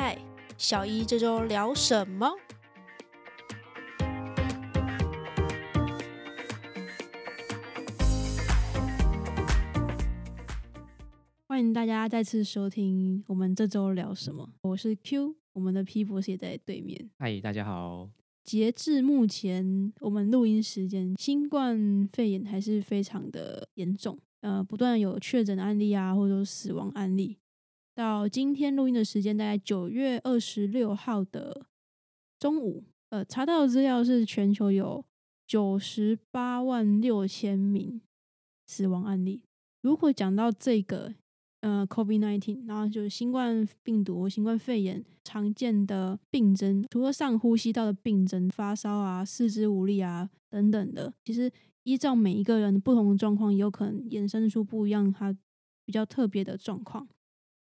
嗨，小一这周聊什么？欢迎大家再次收听我们这周聊什么。我是 Q，我们的 P 博士也在对面。嗨，大家好。截至目前，我们录音时间，新冠肺炎还是非常的严重，呃，不断有确诊案例啊，或者说死亡案例。到今天录音的时间，大概九月二十六号的中午，呃，查到的资料是全球有九十八万六千名死亡案例。如果讲到这个，呃，COVID nineteen，然后就是新冠病毒、新冠肺炎常见的病症，除了上呼吸道的病症，发烧啊、四肢无力啊等等的，其实依照每一个人不同的状况，也有可能衍生出不一样，它比较特别的状况。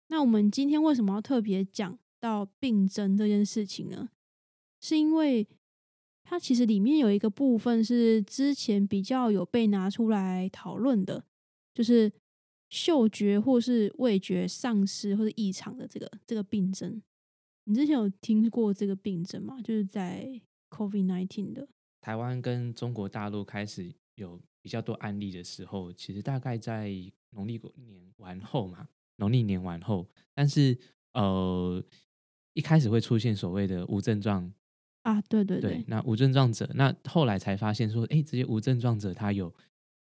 那我们今天为什么要特别讲到病症这件事情呢？是因为它其实里面有一个部分是之前比较有被拿出来讨论的，就是。嗅觉或是味觉丧失或者异常的这个这个病症，你之前有听过这个病症吗？就是在 COVID nineteen 的台湾跟中国大陆开始有比较多案例的时候，其实大概在农历年完后嘛，农历年完后，但是呃一开始会出现所谓的无症状啊，对对对，那无症状者，那后来才发现说，哎，这些无症状者他有。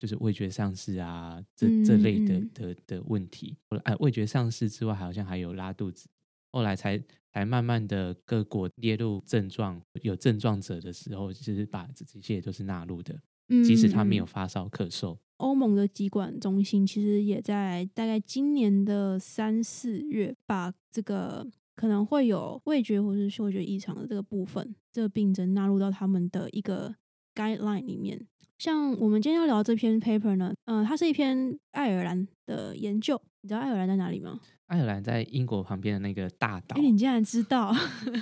就是味觉丧失啊，这这类的的的问题。哎，味觉丧失之外，好像还有拉肚子。后来才才慢慢的各国列入症状，有症状者的时候，其实把这这些都是纳入的。即使他没有发烧咳嗽。欧盟的疾管中心其实也在大概今年的三四月，把这个可能会有味觉或是嗅觉异常的这个部分，这个病症纳入到他们的一个 guideline 里面。像我们今天要聊这篇 paper 呢，嗯，它是一篇爱尔兰的研究。你知道爱尔兰在哪里吗？爱尔兰在英国旁边的那个大岛。哎，你竟然知道？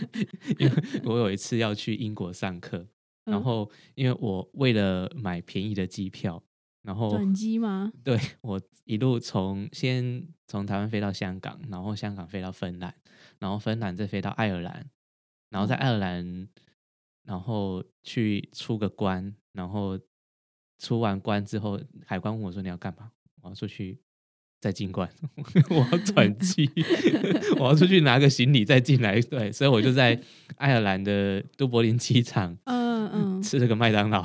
因为我有一次要去英国上课，然后因为我为了买便宜的机票，然后转机吗？对，我一路从先从台湾飞到香港，然后香港飞到芬兰，然后芬兰再飞到爱尔兰，然后在爱尔兰，然后去出个关，然后。出完关之后，海关问我说：“你要干嘛？”我要出去再进关，我要转 机，我要出去拿个行李再进来。对，所以我就在爱尔兰的都柏林机场，嗯嗯，吃了个麦当劳。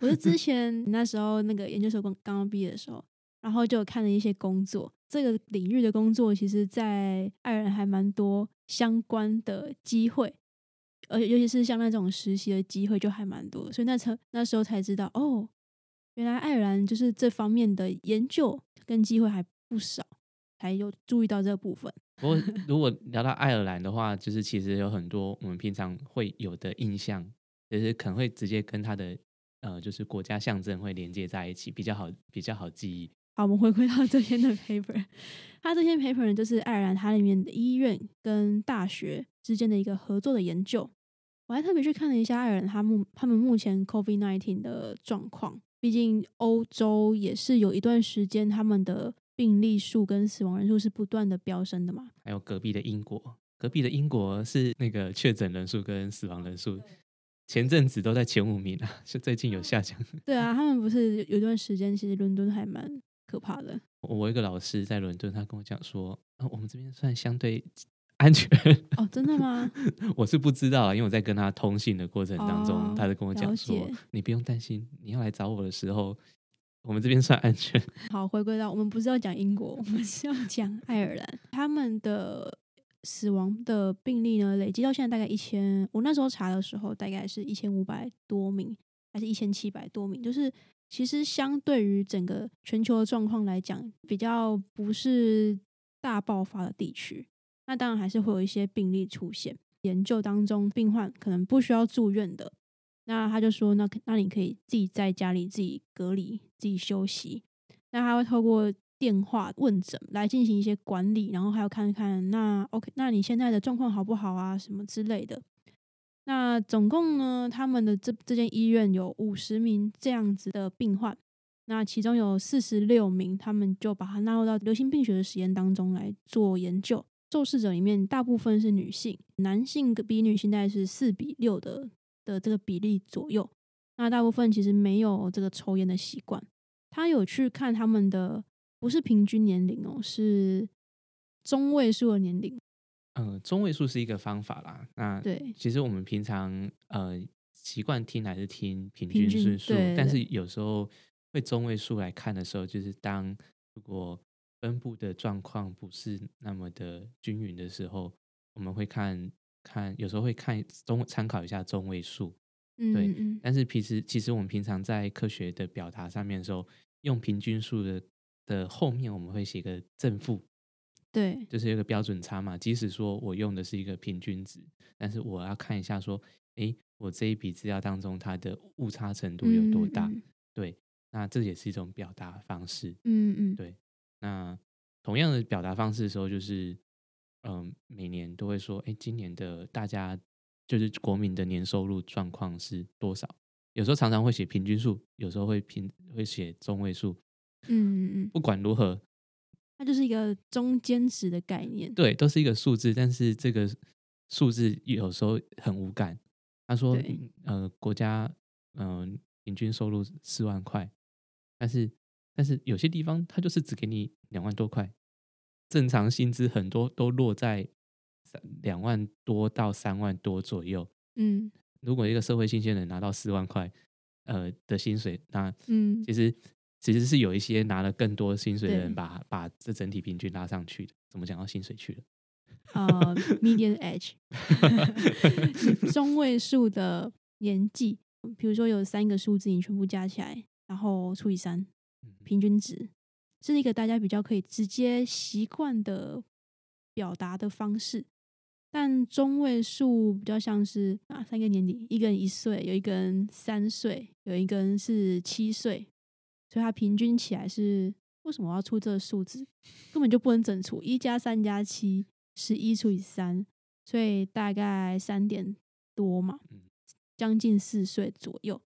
我是之前那时候那个研究所刚刚毕业的时候，然后就看了一些工作，这个领域的工作，其实在爱尔兰还蛮多相关的机会。而且尤其是像那种实习的机会就还蛮多，所以那时那时候才知道哦，原来爱尔兰就是这方面的研究跟机会还不少，才有注意到这部分。不过 如果聊到爱尔兰的话，就是其实有很多我们平常会有的印象，就是可能会直接跟他的呃就是国家象征会连接在一起，比较好比较好记忆。好，我们回归到这篇的 paper，它这篇 paper 呢就是爱尔兰它里面的医院跟大学之间的一个合作的研究。我还特别去看了一下爱尔兰他目他们目前 COVID nineteen 的状况，毕竟欧洲也是有一段时间他们的病例数跟死亡人数是不断的飙升的嘛。还有隔壁的英国，隔壁的英国是那个确诊人数跟死亡人数前阵子都在前五名啊，是最近有下降。对啊，他们不是有段时间其实伦敦还蛮可怕的。我一个老师在伦敦，他跟我讲说，啊，我们这边算相对。安全 哦，真的吗？我是不知道啊，因为我在跟他通信的过程当中，他就跟我讲说：“你不用担心，你要来找我的时候，我们这边算安全。”好，回归到我们不是要讲英国，我们是要讲爱尔兰，他们的死亡的病例呢，累积到现在大概一千，我那时候查的时候大概是一千五百多名，还是一千七百多名，就是其实相对于整个全球的状况来讲，比较不是大爆发的地区。那当然还是会有一些病例出现，研究当中病患可能不需要住院的，那他就说，那那你可以自己在家里自己隔离、自己休息。那他会透过电话问诊来进行一些管理，然后还要看看那 OK，那你现在的状况好不好啊，什么之类的。那总共呢，他们的这这间医院有五十名这样子的病患，那其中有四十六名，他们就把它纳入到流行病学的实验当中来做研究。受试者里面大部分是女性，男性比女性大概是四比六的的这个比例左右。那大部分其实没有这个抽烟的习惯。他有去看他们的不是平均年龄哦，是中位数的年龄。嗯，中位数是一个方法啦。那对，其实我们平常呃习惯听还是听平平均数，但是有时候会中位数来看的时候，就是当如果分布的状况不是那么的均匀的时候，我们会看看，有时候会看中参考一下中位数。嗯对但是平时其实我们平常在科学的表达上面的时候，用平均数的的后面我们会写个正负，对，就是有个标准差嘛。即使说我用的是一个平均值，但是我要看一下说，诶，我这一笔资料当中它的误差程度有多大？嗯对，那这也是一种表达方式。嗯嗯，对，那同样的表达方式的时候，就是嗯、每年都会说，哎，今年的大家就是国民的年收入状况是多少？有时候常常会写平均数，有时候会平会写中位数。嗯嗯嗯，不管如何，它就是一个中间值的概念。对，都是一个数字，但是这个数字有时候很无感。他说对，呃，国家嗯、呃平均收入四万块，但是但是有些地方他就是只给你两万多块，正常薪资很多都落在三两万多到三万多左右。嗯如果一个社会新鲜人拿到四万块呃的薪水，那嗯其实其实是有一些拿了更多薪水的人把把这整体平均拉上去的。怎么讲到薪水去了？呃，median age，中位数的年纪，比如说有三个数字，你全部加起来，然后除以三，嗯平均值，是一个大家比较可以直接习惯的表达的方式。但中位数比较像是啊，三个年龄，一个人一岁，有一个人三岁，有一个人是七岁，所以它平均起来是为什么我要出这个数字？根本就不能整除，一加三加七，十一除以三，所以大概三点多嘛嗯，将近四岁左右。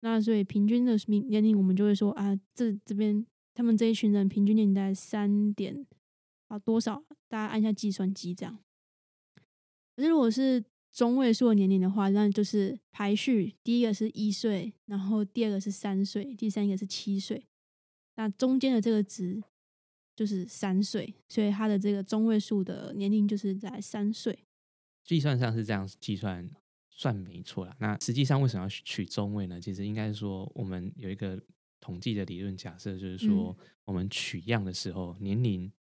那所以平均的年年龄，我们就会说啊，这这边他们这一群人平均年龄大概三点啊多少？大家按一下计算机这样。可是如果是中位数的年龄的话，那就是排序，第一个是一岁，然后第二个是三岁，第三个是七岁。那中间的这个值就是三岁，所以它的这个中位数的年龄就是在三岁。计算上是这样计算，算没错了。那实际上为什么要取中位呢？其实应该是说，我们有一个统计的理论假设，就是说，我们取样的时候，年龄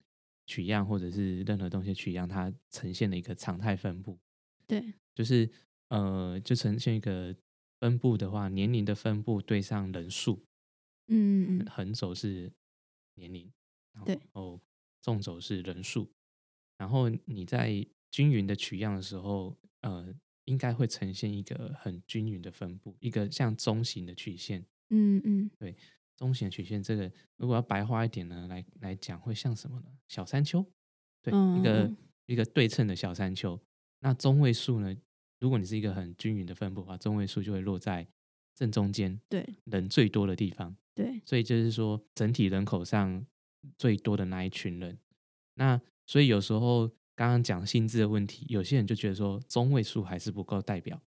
取样或者是任何东西取样，它呈现了一个常态分布，对，就是呃，就呈现一个分布的话，年龄的分布对上人数，嗯嗯嗯，横轴是年龄，然对后纵轴是人数，然后你在均匀的取样的时候，呃，应该会呈现一个很均匀的分布，一个像中型的曲线。嗯嗯，对中型的曲线，这个如果要白话一点呢，来来讲会像什么呢？小山丘，对，嗯一个嗯一个对称的小山丘。那中位数呢？如果你是一个很均匀的分布的话，中位数就会落在正中间，对人最多的地方。对，所以就是说，整体人口上最多的那一群人。那所以有时候刚刚讲薪资的问题，有些人就觉得说中位数还是不够代表，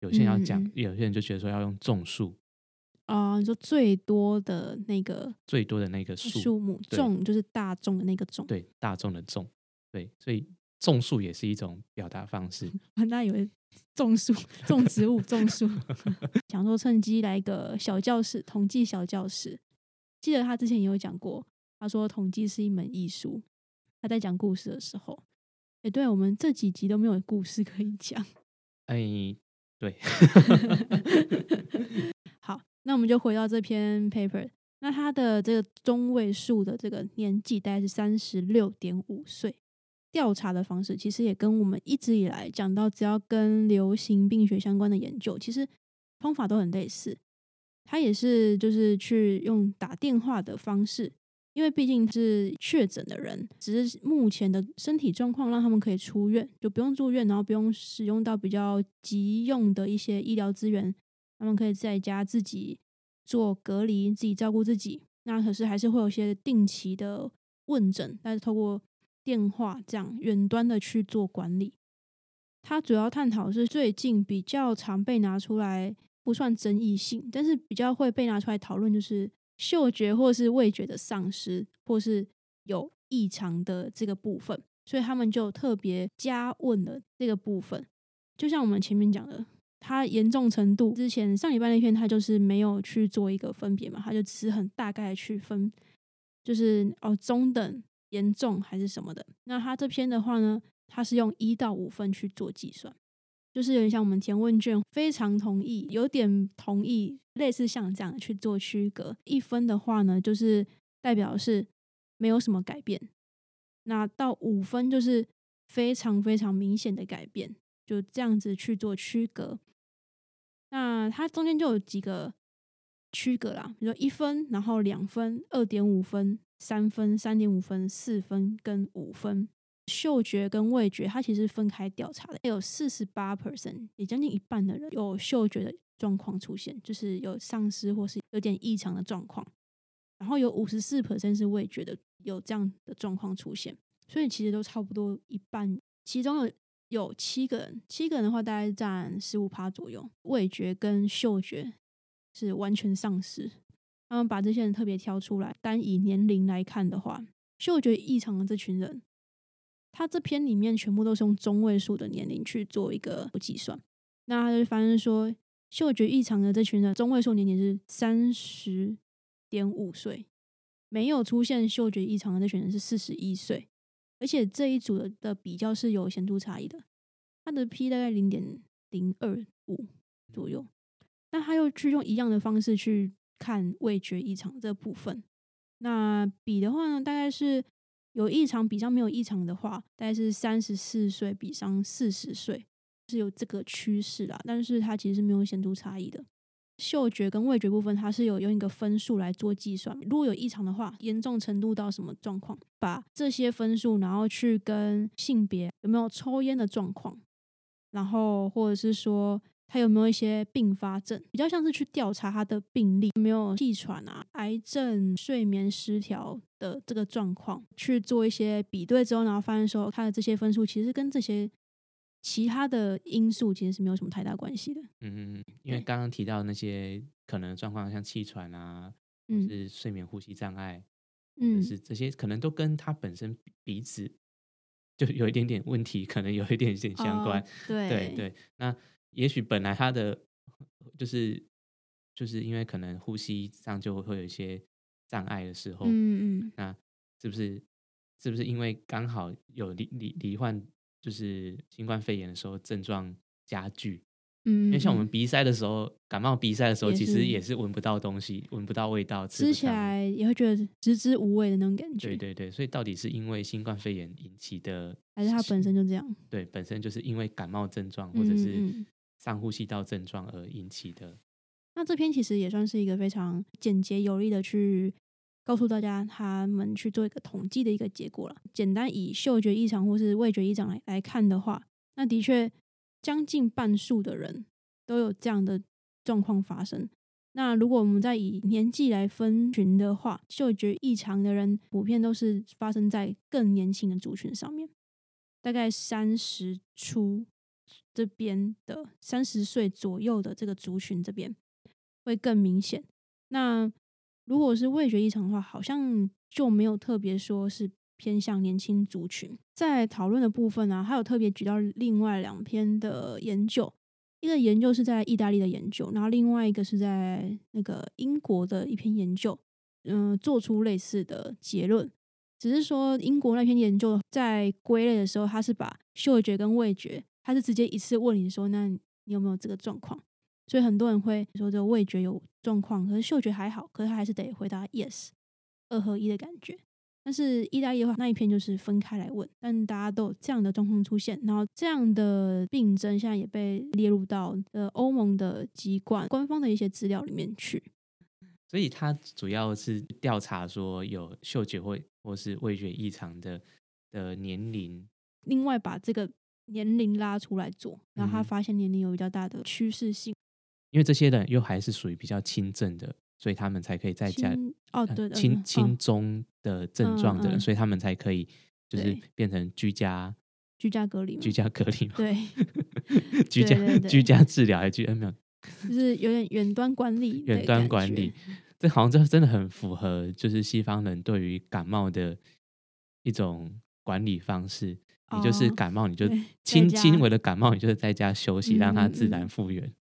有些人要讲，嗯嗯有些人就觉得说要用众数啊、你说最多的那个最多的那个数，数目，对众就是大众的那个众，对大众的众，对，所以众数也是一种表达方式。大家以为种树、种植物、种树，想说趁机来个小教室，统计小教室。记得他之前也有讲过，他说统计是一门艺术。他在讲故事的时候，哎，对我们这几集都没有故事可以讲。哎，对，好，那我们就回到这篇 paper。那他的这个中位数的这个年纪大概是三十六点五岁。调查的方式其实也跟我们一直以来讲到，只要跟流行病学相关的研究，其实方法都很类似。它也是就是去用打电话的方式，因为毕竟是确诊的人，只是目前的身体状况让他们可以出院，就不用住院，然后不用使用到比较急用的一些医疗资源，他们可以在家自己做隔离，自己照顾自己。那可是还是会有些定期的问诊，但是透过电话这样远端的去做管理。它主要探讨是最近比较常被拿出来，不算争议性，但是比较会被拿出来讨论，就是嗅觉或是味觉的丧失，或是有异常的这个部分。所以他们就特别加问了这个部分。就像我们前面讲的，它严重程度之前上礼拜那篇，它就是没有去做一个分别嘛，它就只是很大概去分，就是哦中等、严重还是什么的。那它这篇的话呢，它是用一到五分去做计算，就是有点像我们填问卷，非常同意，有点同意，类似像这样去做区隔。一分的话呢，就是代表是没有什么改变，那到五分就是非常非常明显的改变。就这样子去做区隔，那它中间就有几个区隔啦，比如说一分，然后两分、二点五分、三分、三点五分、四分跟五分。嗅觉跟味觉它其实分开调查的，有四十八 percent，也将近一半的人有嗅觉的状况出现，就是有丧失或是有点异常的状况。然后有五十四 percent 是味觉的有这样的状况出现，所以其实都差不多一半，其中有。有七个人，七个人的话大概占十五趴左右。味觉跟嗅觉是完全丧失。他们把这些人特别挑出来，单以年龄来看的话，嗅觉异常的这群人，他这篇里面全部都是用中位数的年龄去做一个计算。那他就发现说，嗅觉异常的这群人中位数年龄是三十点五岁，没有出现嗅觉异常的这群人是四十一岁。而且这一组的的比较是有显著差异的，它的 P 大概零点零二五左右。那他又去用一样的方式去看味觉异常这部分，那比的话呢，大概是有异常比上没有异常的话，大概是三十四岁比上四十岁是有这个趋势啦，但是它其实是没有显著差异的。嗅觉跟味觉部分，它是有用一个分数来做计算。如果有异常的话，严重程度到什么状况，把这些分数，然后去跟性别有没有抽烟的状况，然后或者是说他有没有一些并发症，比较像是去调查他的病例，没有气喘啊、癌症、睡眠失调的这个状况，去做一些比对之后，然后发现说他的这些分数其实跟这些。其他的因素其实是没有什么太大关系的。嗯嗯，因为刚刚提到那些可能状况，像气喘啊，或是睡眠呼吸障碍，嗯，是这些可能都跟他本身鼻子就有一点点问题，可能有一点点相关。对对对，那也许本来他的就是就是因为可能呼吸上就会有一些障碍的时候，嗯嗯，那是不是是不是因为刚好有罹罹罹患？就是新冠肺炎的时候症状加剧，嗯，因为像我们鼻塞的时候，感冒鼻塞的时候，其实也是闻不到东西，闻不到味道，吃起来也会觉得支支无味的那种感觉。对对对，所以到底是因为新冠肺炎引起的，还是它本身就这样？对，本身就是因为感冒症状或者是上呼吸道症状而引起的。那这篇其实也算是一个非常简洁有力的去。告诉大家，他们去做一个统计的一个结果了。简单以嗅觉异常或是味觉异常来来看的话，那的确将近半数的人都有这样的状况发生。那如果我们再以年纪来分群的话，嗅觉异常的人普遍都是发生在更年轻的族群上面，大概三十出这边的三十岁左右的这个族群这边会更明显。那如果是味觉异常的话，好像就没有特别说是偏向年轻族群。在讨论的部分呢，还有特别举到另外两篇的研究，一个研究是在意大利的研究，然后另外一个是在那个英国的一篇研究，嗯，做出类似的结论，只是说英国那篇研究在归类的时候，它是把嗅觉跟味觉，它是直接一次问你说，那你有没有这个状况？所以很多人会说这个味觉有状况，可是嗅觉还好，可是他还是得回答 yes，二合一的感觉。但是意大利的话，那一篇就是分开来问，但大家都有这样的状况出现，然后这样的病症现在也被列入到呃欧盟的籍贯官方的一些资料里面去。所以他主要是调查说有嗅觉或或是味觉异常的的年龄，另外把这个年龄拉出来做，然后他发现年龄有比较大的趋势性。因为这些人又还是属于比较轻症的，所以他们才可以在家哦，对的轻轻中的症状的人，所以他们才可以就是变成居家居家隔离居，家隔离嘛，对，居家居家治疗还居呃没有。就是有点远端管理远端管理，这好像这真的很符合就是西方人对于感冒的一种管理方式。你就是哦感冒，你就对轻轻微。的感冒，你就是在家休息，让它自然嗯。复原。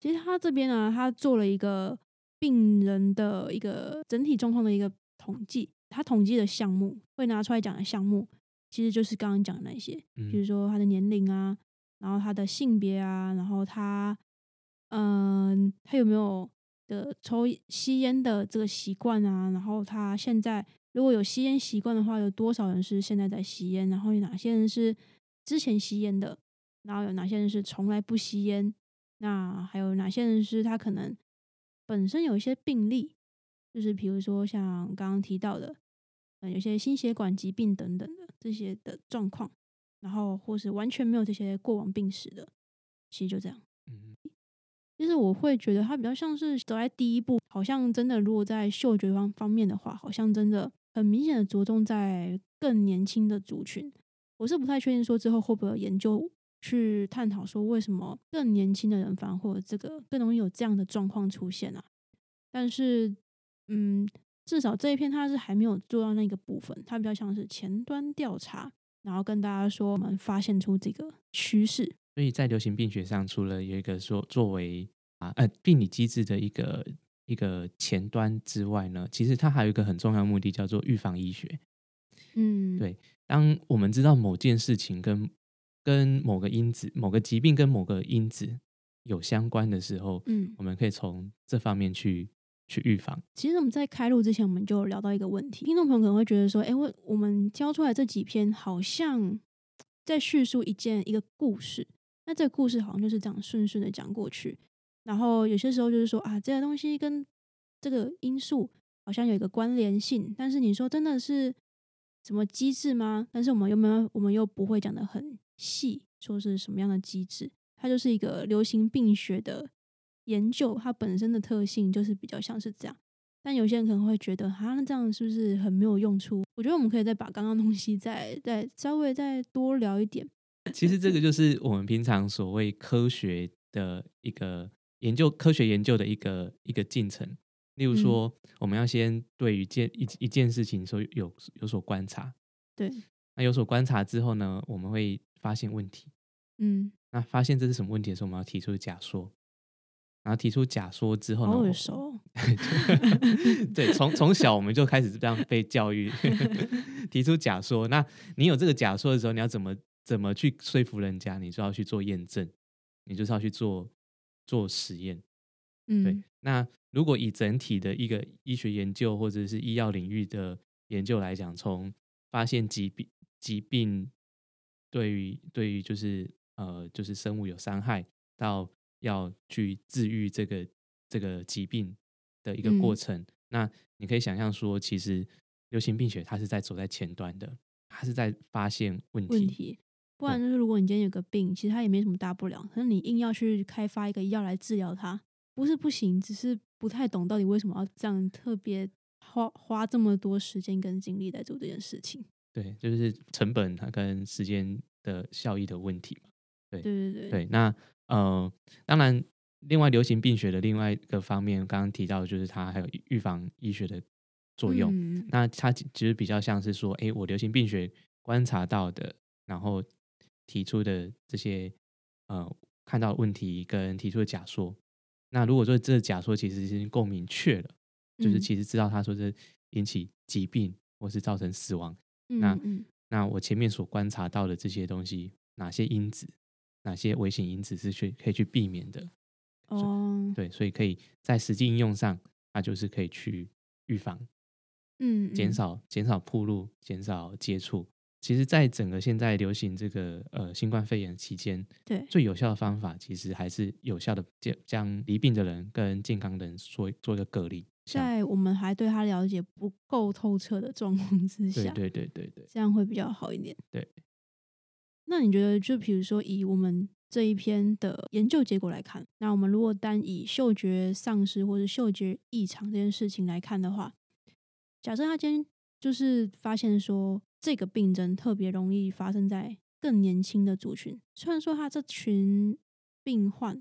其实他这边呢，他做了一个病人的一个整体状况的一个统计，他统计的项目会拿出来讲的项目，其实就是刚刚讲的那些，比如嗯。说他的年龄啊，然后他的性别啊，然后他，嗯、他有没有的抽吸烟的这个习惯啊，然后他现在如果有吸烟习惯的话，有多少人是现在在吸烟，然后有哪些人是之前吸烟的，然后有哪些人是从来不吸烟，那还有哪些人是他可能本身有一些病例，就是比如说像刚刚提到的，嗯，有些心血管疾病等等的这些的状况，然后或是完全没有这些过往病史的，其实就这样。嗯其实我会觉得他比较像是走在第一步，好像真的如果在嗅觉方方面的话，好像真的很明显的着重在更年轻的族群。我是不太确定说之后会不会有研究去探讨说为什么更年轻的人反而会有这个更容易有这样的状况出现啊？但是，嗯，至少这一篇它是还没有做到那个部分，它比较像是前端调查，然后跟大家说我们发现出这个趋势。所以在流行病学上，除了有一个说作为啊呃病理机制的一个一个前端之外呢，其实它还有一个很重要的目的，叫做预防医学。嗯，对当我们知道某件事情跟跟某个因子、某个疾病跟某个因子有相关的时候，嗯，我们可以从这方面去去预防。其实我们在开录之前，我们就聊到一个问题，听众朋友可能会觉得说，哎，我我们教出来这几篇好像在叙述一件一个故事，那这个故事好像就是这样顺顺的讲过去，然后有些时候就是说啊，这个东西跟这个因素好像有一个关联性，但是你说真的是什么机制吗？但是我们又没有，我们又不会讲的很细，说是什么样的机制，它就是一个流行病学的研究，它本身的特性就是比较像是这样。但有些人可能会觉得，啊，那这样是不是很没有用处？我觉得我们可以再把刚刚东西再再稍微再多聊一点。其实这个就是我们平常所谓科学的一个研究，科学研究的一个一个进程。例如嗯说，我们要先对于件一一件事情说有有所观察，对，那有所观察之后呢，我们会发现问题。嗯，那发现这是什么问题的时候，我们要提出假说。然后提出假说之后呢，好我耳熟哦。对，从从小我们就开始这样被教育，提出假说。那你有这个假说的时候，你要怎么怎么去说服人家？你就要去做验证，你就是要去做做实验。嗯对，嗯那如果以整体的一个医学研究或者是医药领域的研究来讲，从发现疾病疾病对于对于就是呃就是生物有伤害，到要去治愈这个这个疾病的一个过嗯程，那你可以想象说，其实流行病学它是在走在前端的，它是在发现问题。问题。不然就是，如果你今天有个病，其实它也没什么大不了，可是你硬要去开发一个药来治疗它，不是不行，只是不太懂到底为什么要这样特别花花这么多时间跟精力在做这件事情。对，就是成本它跟时间的效益的问题嘛。对对对，对，那呃，当然，另外流行病学的另外一个方面，刚刚提到的就是它还有预防医学的作用。嗯那它其其实比较像是说，诶，我流行病学观察到的，然后提出的这些呃看到的问题跟提出的假说。那如果说这个假说其实已经够明确了，就是嗯其实知道他说是引起疾病或是造成死亡，嗯那嗯那我前面所观察到的这些东西，哪些因子，哪些危险因子是去可以去避免的？哦，对，所以可以在实际应用上，它就是可以去预防、嗯，减嗯少减少铺路、减少接触。其实，在整个现在流行这个呃新冠肺炎期间，对，最有效的方法其实还是有效的将将离病的人跟健康的人做做一个隔离。在我们还对他了解不够透彻的状况之下，对对对对对，这样会比较好一点。对。那你觉得，就比如说以我们这一篇的研究结果来看，那我们如果单以嗅觉丧失或者嗅觉异常这件事情来看的话，假设他今天就是发现说这个病症特别容易发生在更年轻的族群。虽然说他这群病患，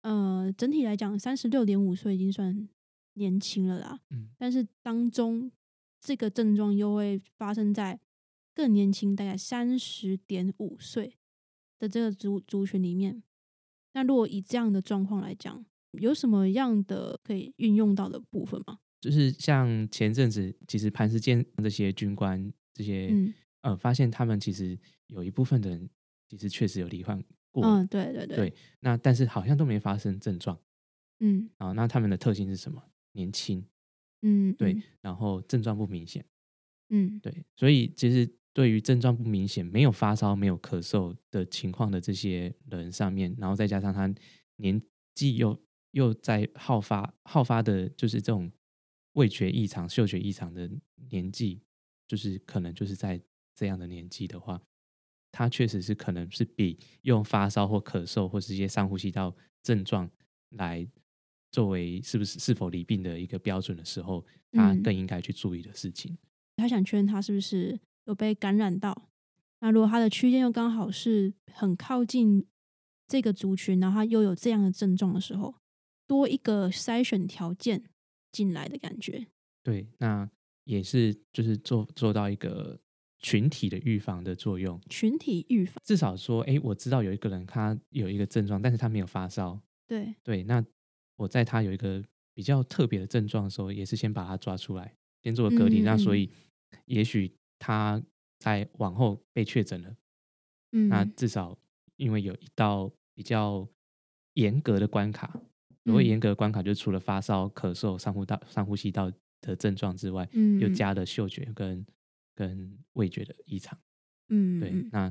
呃，整体来讲，三十六点五岁已经算年轻了啦，嗯但是当中这个症状又会发生在更年轻，大概三十点五岁的这个族族群里面。那如果以这样的状况来讲，有什么样的可以运用到的部分吗？就是像前阵子，其实磐石舰这些军官这些，嗯。呃，发现他们其实有一部分的人其实确实有罹患过，嗯，对对对，对那但是好像都没发生症状。嗯。啊。那他们的特性是什么？年轻，嗯，对，嗯然后症状不明显，嗯。对，所以其实对于症状不明显、没有发烧、没有咳嗽的情况的这些人上面，然后再加上他年纪又又在好发好发的，就是这种味觉异常、嗅觉异常的年纪，就是可能就是在这样的年纪的话，他确实是可能是比用发烧或咳嗽或是一些上呼吸道症状来作为是不是是否离病的一个标准的时候，他嗯更应该去注意的事情。他想确认他是不是有被感染到。那如果他的区间又刚好是很靠近这个族群，然后他又有这样的症状的时候，多一个筛选条件进来的感觉。对，那也是就是做做到一个群体的预防的作用。群体预防，至少说，哎，我知道有一个人他有一个症状，但是他没有发烧。对，对，那我在他有一个比较特别的症状的时候，也是先把他抓出来，先做个隔离。那所以，也许他在往后被确诊了，嗯，那至少因为有一道比较严格的关卡。所谓嗯严格的关卡，就是除了发烧、咳嗽、上呼道、上呼吸道的症状之外，又加了嗅觉跟跟味觉的异常。嗯，对，嗯那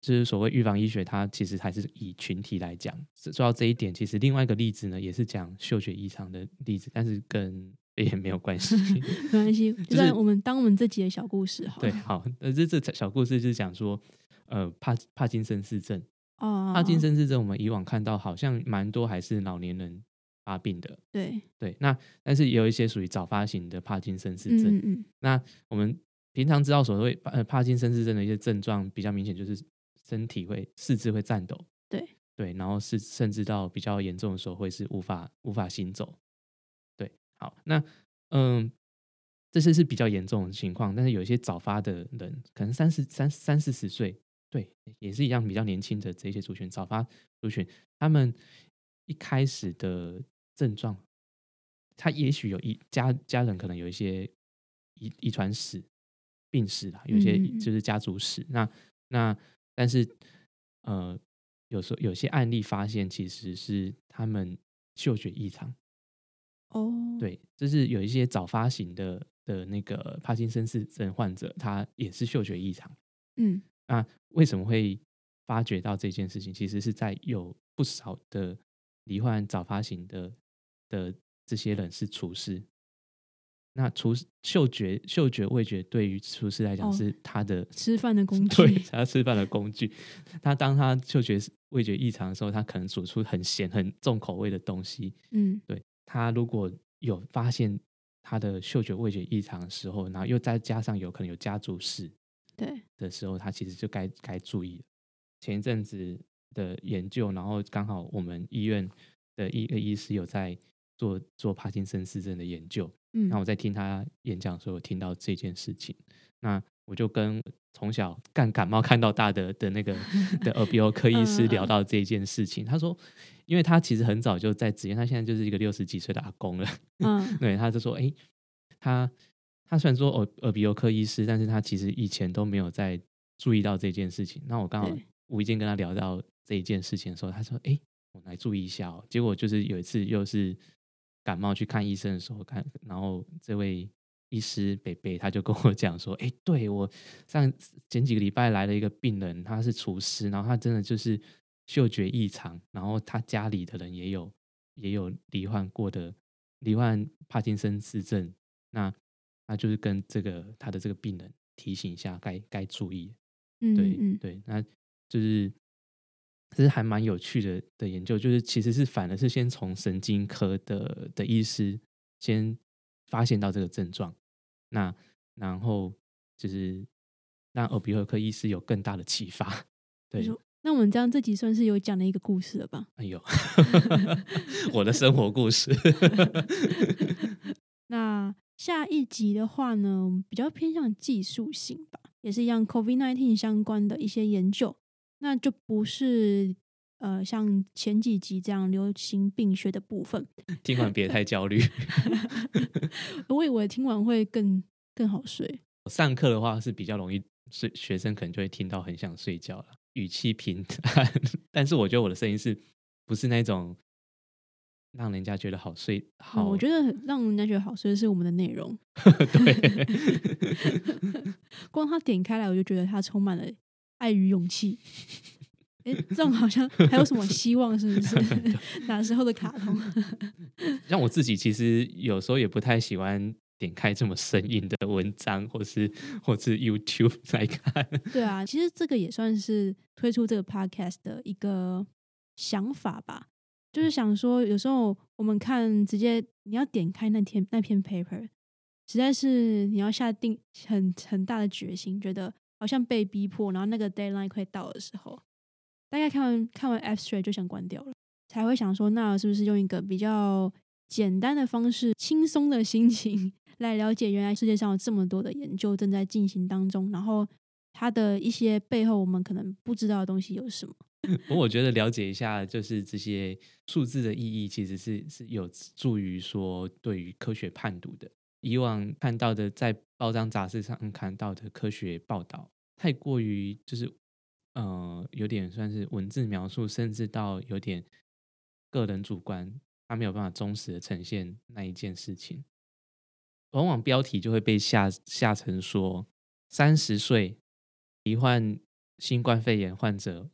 就是所谓预防医学，它其实还是以群体来讲。说到这一点，其实另外一个例子呢，也是讲嗅觉异常的例子，但是跟也没有关系。没关系，就算我们当我们自己的小故事好。对，好，呃，这这小故事就是讲说，呃，帕帕金森氏症。哦，帕金森氏症，我们以往看到好像蛮多还是老年人发病的。对，对，那但是也有一些属于早发型的帕金森氏症。嗯嗯那我们平常知道所谓呃帕金森氏症的一些症状比较明显，就是身体会四肢会颤抖，对对，然后是甚至到比较严重的时候会是无法无法行走。对，好，那嗯，这些是比较严重的情况，但是有一些早发的人，可能三十三三四十岁，对，也是一样比较年轻的这些族群，早发族群，他们一开始的症状，他也许有一家家人可能有一些遗遗传史、病史啦，有些就是家族史。那那但是呃，有时候有些案例发现其实是他们嗅觉异常，哦，，对，就是有一些早发型的的那个帕金森氏症患者，他也是嗅觉异常。嗯那为什么会发觉到这件事情？其实是在有不少的罹患早发型的的这些人是厨师。那厨师嗅觉、嗅觉、味觉对于厨师来讲哦是他的、吃饭的 工具对，他吃饭的工具。他当他嗅觉、味觉异常的时候，他可能煮出很咸、很重口味的东西。嗯对他如果有发现他的嗅觉、味觉异常的时候，然后又再加上有可能有家族史，对，的时候，他其实就该该注意了。前一阵子的研究，然后刚好我们医院的一个医师有在做做帕金森氏症的研究，嗯，那我在听他演讲的时候，听到这件事情，那我就跟从小干感冒看到大的的那个的耳鼻喉科医师聊到这件事情，他说，因为他其实很早就在职业，他现在就是一个六十几岁的阿公了，嗯。对，他就说，哎、他他虽然说耳耳鼻喉科医师，但是他其实以前都没有在注意到这件事情。那我刚好无意间跟他聊到这一件事情的时候，他说，哎、我来注意一下哦。结果就是有一次又是感冒去看医生的时候，看，然后这位医师北北他就跟我讲说，哎、对我上前几个礼拜来了一个病人，他是厨师，然后他真的就是嗅觉异常，然后他家里的人也有也有罹患过的罹患帕金森氏症，那他就是跟这个他的这个病人提醒一下该该注意，嗯对、嗯。对，那就是这是还蛮有趣的的研究，就是其实是反而是先从神经科的的医师先发现到这个症状，那然后就是让耳鼻喉科医师有更大的启发。对，那我们这样这集算是有讲了一个故事了吧？哎呦，我的生活故事。那下一集的话呢，比较偏向技术性吧，也是一样 COVID-19 相关的一些研究，那就不是呃像前几集这样流行病学的部分。听完别太焦虑 我以为听完会更更好睡。上课的话是比较容易睡，学生可能就会听到很想睡觉了。语气平淡，但是我觉得我的声音是不是那种让人家觉得好睡？好，我觉得让人家觉得好睡是我们的内容。对，光他点开来，我就觉得他充满了爱与勇气。哎，这种好像还有什么希望？是不是？哪时候的卡通？像我自己，其实有时候也不太喜欢。点开这么生硬的文章，或是 或是 YouTube 来看。对啊，其实这个也算是推出这个 Podcast 的一个想法吧。就是想说，有时候我们看直接你要点开那篇那篇 paper，实在是你要下定很很大的决心，觉得好像被逼迫，然后那个 deadline 快到的时候，大概看完看完 abstract 就想关掉了，才会想说，那是不是用一个比较简单的方式，轻松的心情。来了解，原来世界上有这么多的研究正在进行当中，然后它的一些背后我们可能不知道的东西有什么？我我觉得了解一下，就是这些数字的意义，其实是是有助于说对于科学判读的。以往看到的在报章杂志上看到的科学报道，太过于就是呃有点算是文字描述，甚至到有点个人主观，他没有办法忠实的呈现那一件事情。往往标题就会被下下成说，三十岁罹患新冠肺炎患者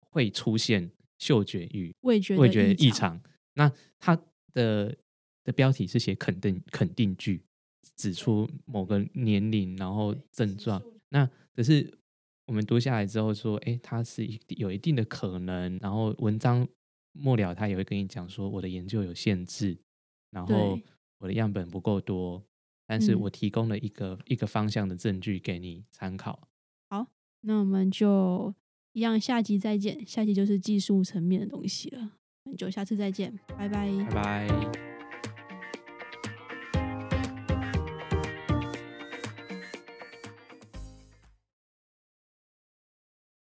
会出现嗅觉与味觉味觉异常。那他的的标题是写肯定肯定句，指出某个年龄，然后症状。那可是我们读下来之后说，哎，它是一有一定的可能。然后文章末了，他也会跟你讲说，我的研究有限制，然后我的样本不够多。但是我提供了一个一个方向的证据给你参考。好，那我们就一样，下集再见。下集就是技术层面的东西了，那就下次再见，拜拜，拜拜。